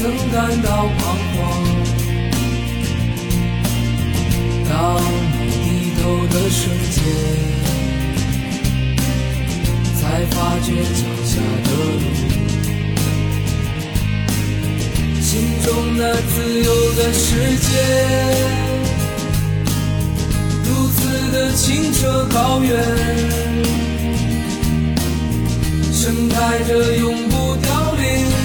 曾感到彷徨当你低头的瞬间才发觉脚下的路。心中那自由的世界如此的清澈高远盛开着永不凋零。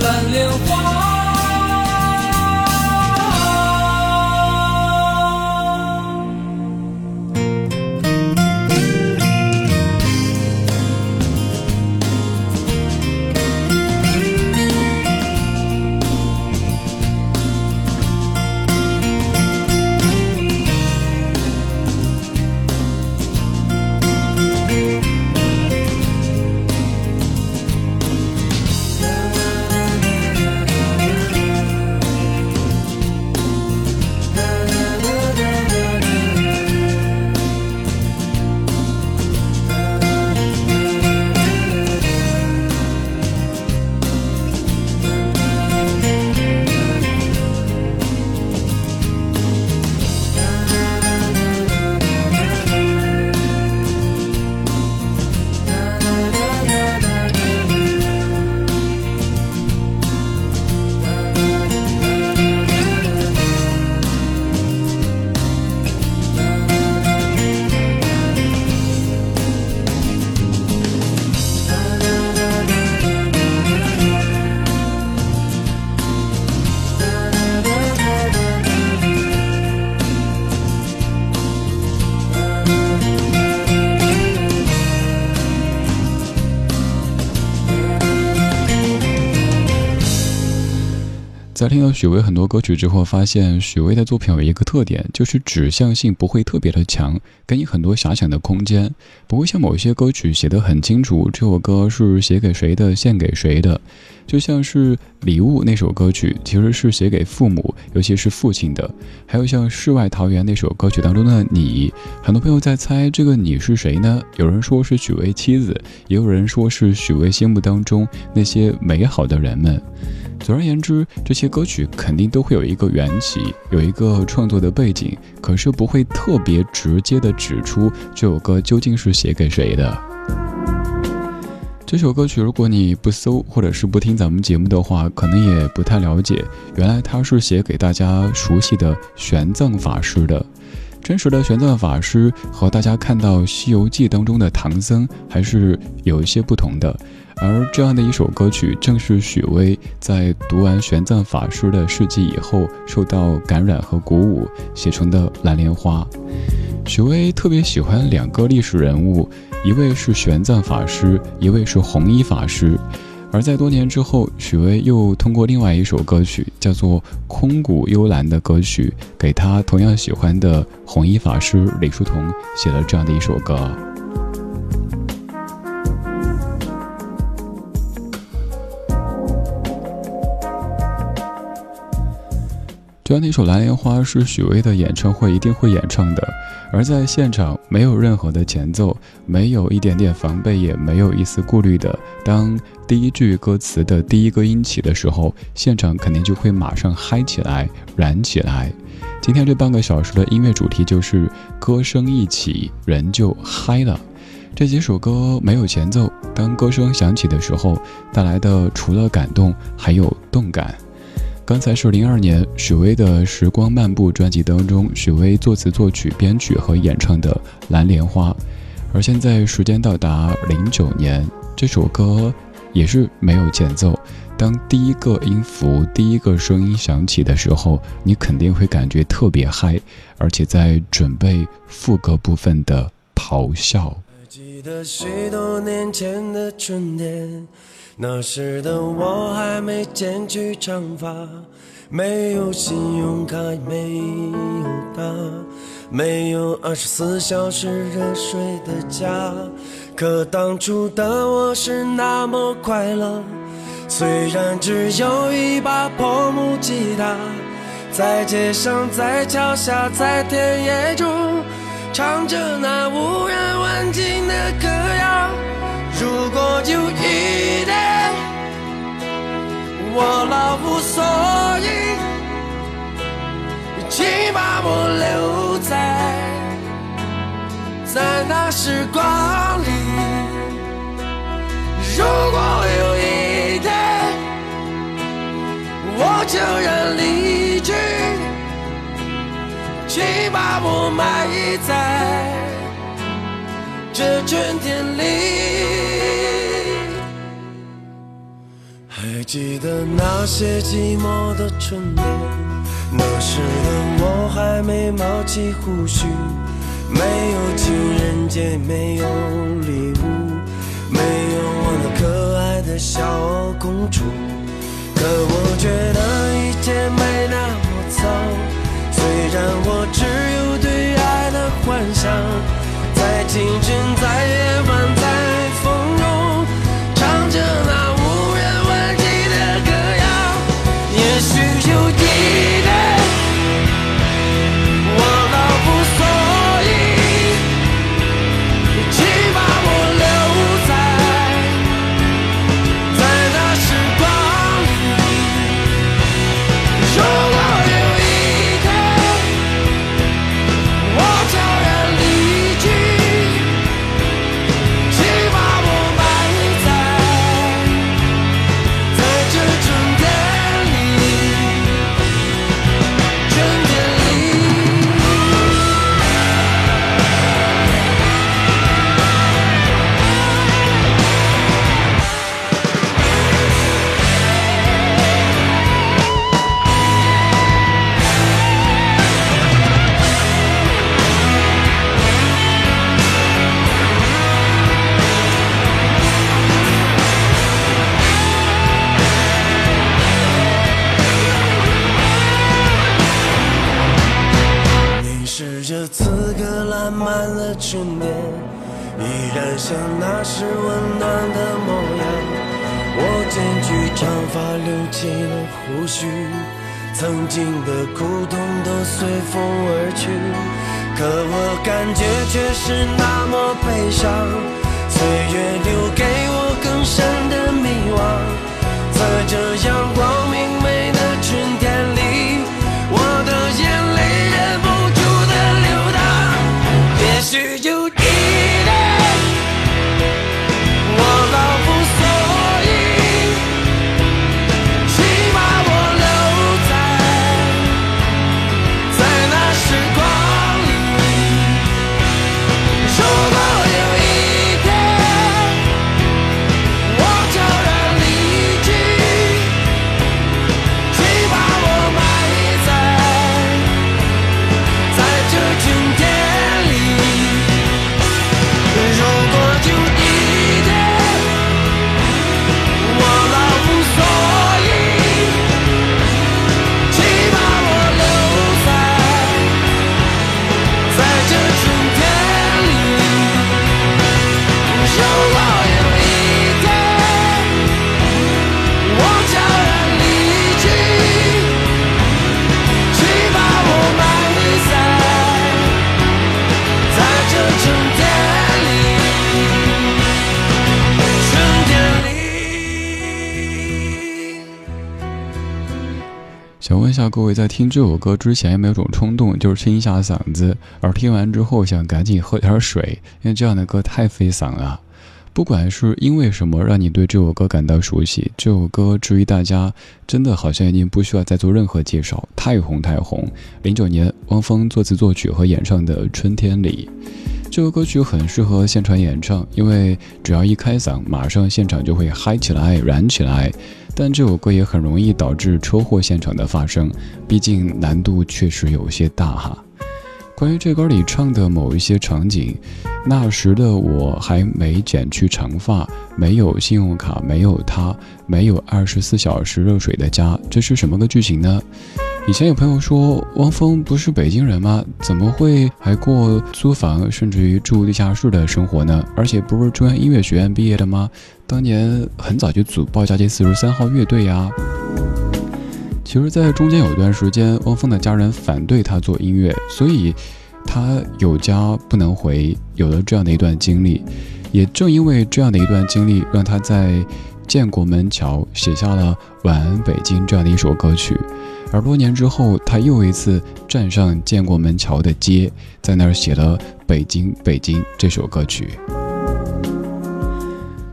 蓝莲花。听到许巍很多歌曲之后，发现许巍的作品有一个特点，就是指向性不会特别的强，给你很多遐想的空间，不会像某些歌曲写得很清楚，这首歌是写给谁的，献给谁的。就像是《礼物》那首歌曲，其实是写给父母，尤其是父亲的。还有像《世外桃源》那首歌曲当中的你，很多朋友在猜这个你是谁呢？有人说是许巍妻子，也有人说是许巍心目当中那些美好的人们。总而言之，这些歌曲肯定都会有一个缘起，有一个创作的背景，可是不会特别直接的指出这首歌究竟是写给谁的。这首歌曲，如果你不搜或者是不听咱们节目的话，可能也不太了解。原来它是写给大家熟悉的玄奘法师的。真实的玄奘法师和大家看到《西游记》当中的唐僧还是有一些不同的。而这样的一首歌曲，正是许巍在读完玄奘法师的事迹以后，受到感染和鼓舞写成的《蓝莲花》。许巍特别喜欢两个历史人物。一位是玄奘法师，一位是弘一法师。而在多年之后，许巍又通过另外一首歌曲，叫做《空谷幽兰》的歌曲，给他同样喜欢的弘一法师李叔同写了这样的一首歌。这样的一首《蓝莲花》是许巍的演唱会一定会演唱的，而在现场没有任何的前奏，没有一点点防备，也没有一丝顾虑的。当第一句歌词的第一个音起的时候，现场肯定就会马上嗨起来、燃起来。今天这半个小时的音乐主题就是歌声一起，人就嗨了。这几首歌没有前奏，当歌声响起的时候，带来的除了感动，还有动感。刚才是零二年许巍的《时光漫步》专辑当中，许巍作词、作曲、编曲和演唱的《蓝莲花》，而现在时间到达零九年，这首歌也是没有前奏。当第一个音符、第一个声音响起的时候，你肯定会感觉特别嗨，而且在准备副歌部分的咆哮。记得许多年前的春天。那时的我还没剪去长发，没有信用卡，没有大，没有二十四小时热水的家。可当初的我是那么快乐，虽然只有一把破木吉他，在街上，在桥下，在田野中，唱着那无人问津的歌谣。如果有一天。我老无所依，请把我留在在那时光里。如果有一天我悄然离去，请把我埋在这春天里。记得那些寂寞的春天，那时的我还没冒起胡须，没有情人节，没有礼物，没有我那可爱的小公主。可我觉得一切没那么？糟，虽然我只有对爱的幻想，在清晨，在夜晚，想那是温暖的模样我剪去长发留起了胡须曾经的苦痛都随风而去可我感觉却是那么悲伤岁月留给我更深的迷惘在这阳光明媚各位，在听这首歌之前有没有种冲动，就是清一下嗓子，而听完之后想赶紧喝点水，因为这样的歌太费嗓了。不管是因为什么让你对这首歌感到熟悉，这首歌至于大家真的好像已经不需要再做任何介绍，太红太红。零九年，汪峰作词作曲和演唱的《春天里》。这个歌曲很适合现场演唱，因为只要一开嗓，马上现场就会嗨起来、燃起来。但这首歌也很容易导致车祸现场的发生，毕竟难度确实有些大哈。关于这歌里唱的某一些场景，那时的我还没剪去长发，没有信用卡，没有他，没有二十四小时热水的家，这是什么个剧情呢？以前有朋友说，汪峰不是北京人吗？怎么会还过租房，甚至于住地下室的生活呢？而且不是中央音乐学院毕业的吗？当年很早就组报家街四十三号乐队呀。其实，在中间有一段时间，汪峰的家人反对他做音乐，所以他有家不能回，有了这样的一段经历。也正因为这样的一段经历，让他在建国门桥写下了《晚安北京》这样的一首歌曲。而多年之后，他又一次站上建国门桥的街，在那儿写了《北京北京》这首歌曲。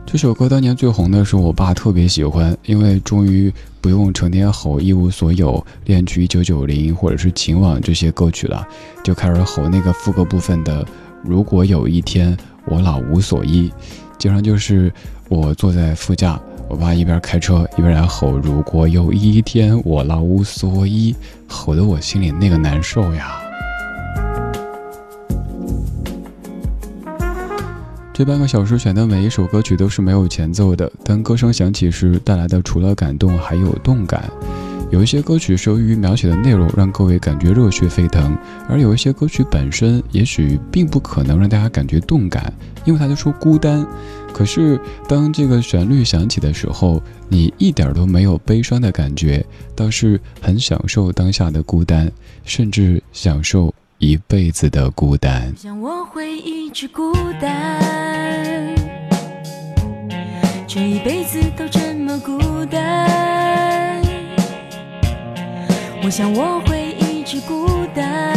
这首歌当年最红的时候，我爸特别喜欢，因为终于不用成天吼一无所有、恋曲一九九零或者是情网这些歌曲了，就开始吼那个副歌部分的“如果有一天我老无所依”，经常就是我坐在副驾。我爸一边开车一边来吼：“如果有一天我老无所依”，吼得我心里那个难受呀。这半个小时选的每一首歌曲都是没有前奏的，当歌声响起时带来的除了感动还有动感。有一些歌曲是由于描写的内容让各位感觉热血沸腾，而有一些歌曲本身也许并不可能让大家感觉动感，因为它就说孤单。可是，当这个旋律响起的时候，你一点都没有悲伤的感觉，倒是很享受当下的孤单，甚至享受一辈子的孤单。我想我会一直孤单，这一辈子都这么孤单。我想我会一直孤单，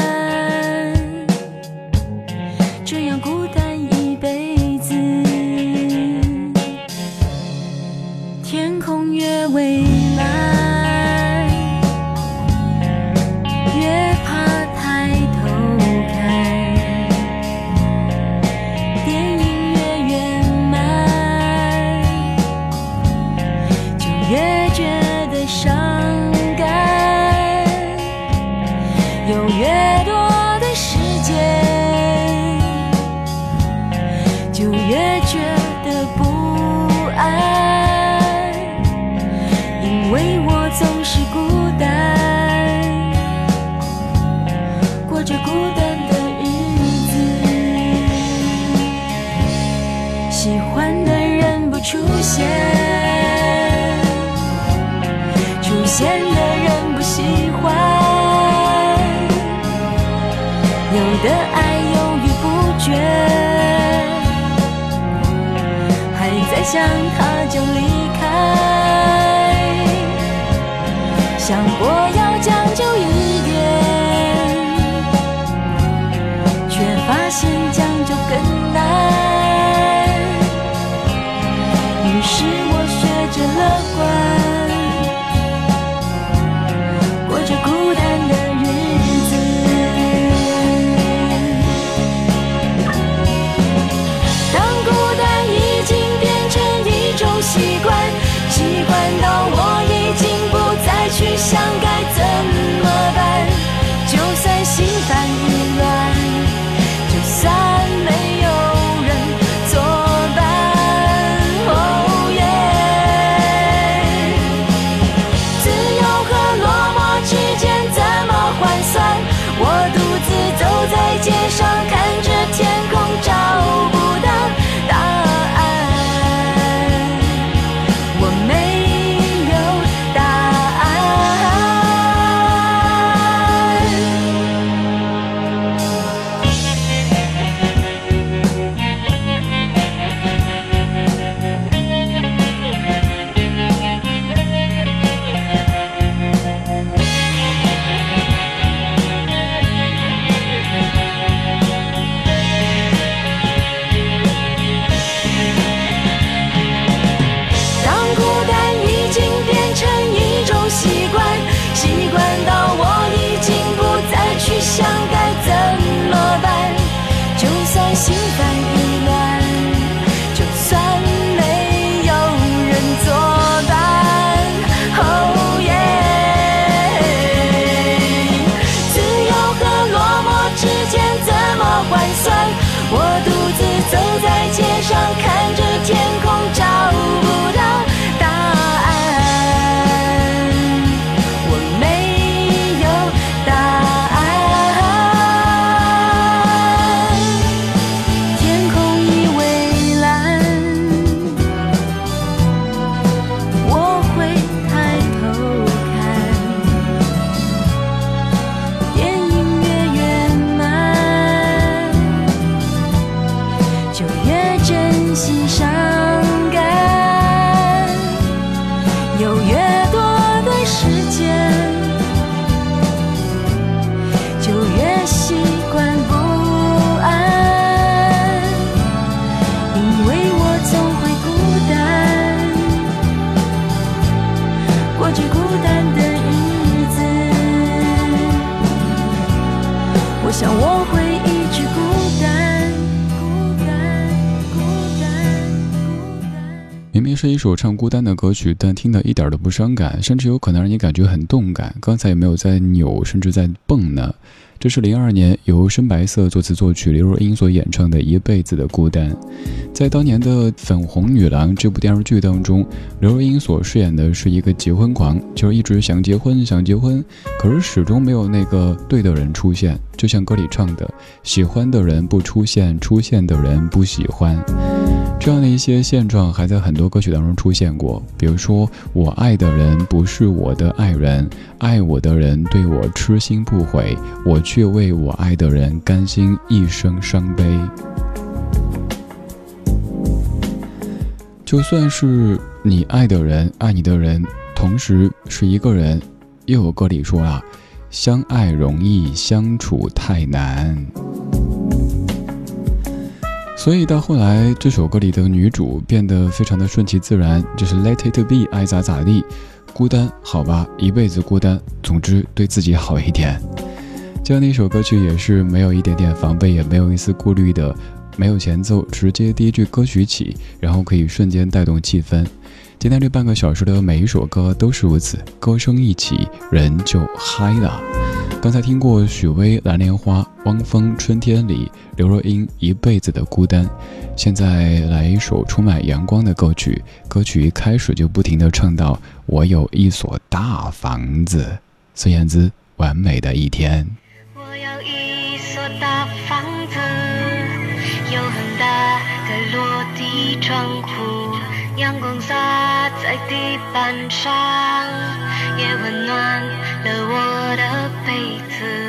孤单的日子喜欢的人不出现出现的人不喜欢有的爱犹豫不决还在想他就离开想过一我独自走在街是一首唱孤单的歌曲，但听得一点都不伤感，甚至有可能让你感觉很动感。刚才有没有在扭，甚至在蹦呢？这是零二年由深白色作词作曲刘若英所演唱的《一辈子的孤单》。在当年的《粉红女郎》这部电视剧当中，刘若英所饰演的是一个结婚狂，就是一直想结婚想结婚，可是始终没有那个对的人出现。就像歌里唱的：“喜欢的人不出现，出现的人不喜欢。”这样的一些现状还在很多歌曲当中出现过，比如说“我爱的人不是我的爱人，爱我的人对我痴心不悔，我却为我爱的人甘心一生伤悲。”就算是你爱的人，爱你的人，同时是一个人，又有歌里说啊：“相爱容易，相处太难。”所以到后来，这首歌里的女主变得非常的顺其自然，就是 Let it be，爱咋咋地。孤单，好吧，一辈子孤单。总之，对自己好一点。这样的一首歌曲也是没有一点点防备，也没有一丝顾虑的，没有前奏，直接第一句歌曲起，然后可以瞬间带动气氛。今天这半个小时的每一首歌都是如此，歌声一起，人就嗨了。刚才听过许巍《蓝莲花》，汪峰《春天里》，刘若英《一辈子的孤单》，现在来一首充满阳光的歌曲。歌曲一开始就不停地唱到“我有一所大房子”，孙燕姿《完美的一天》。阳光洒在地板上，也温暖了我的被子。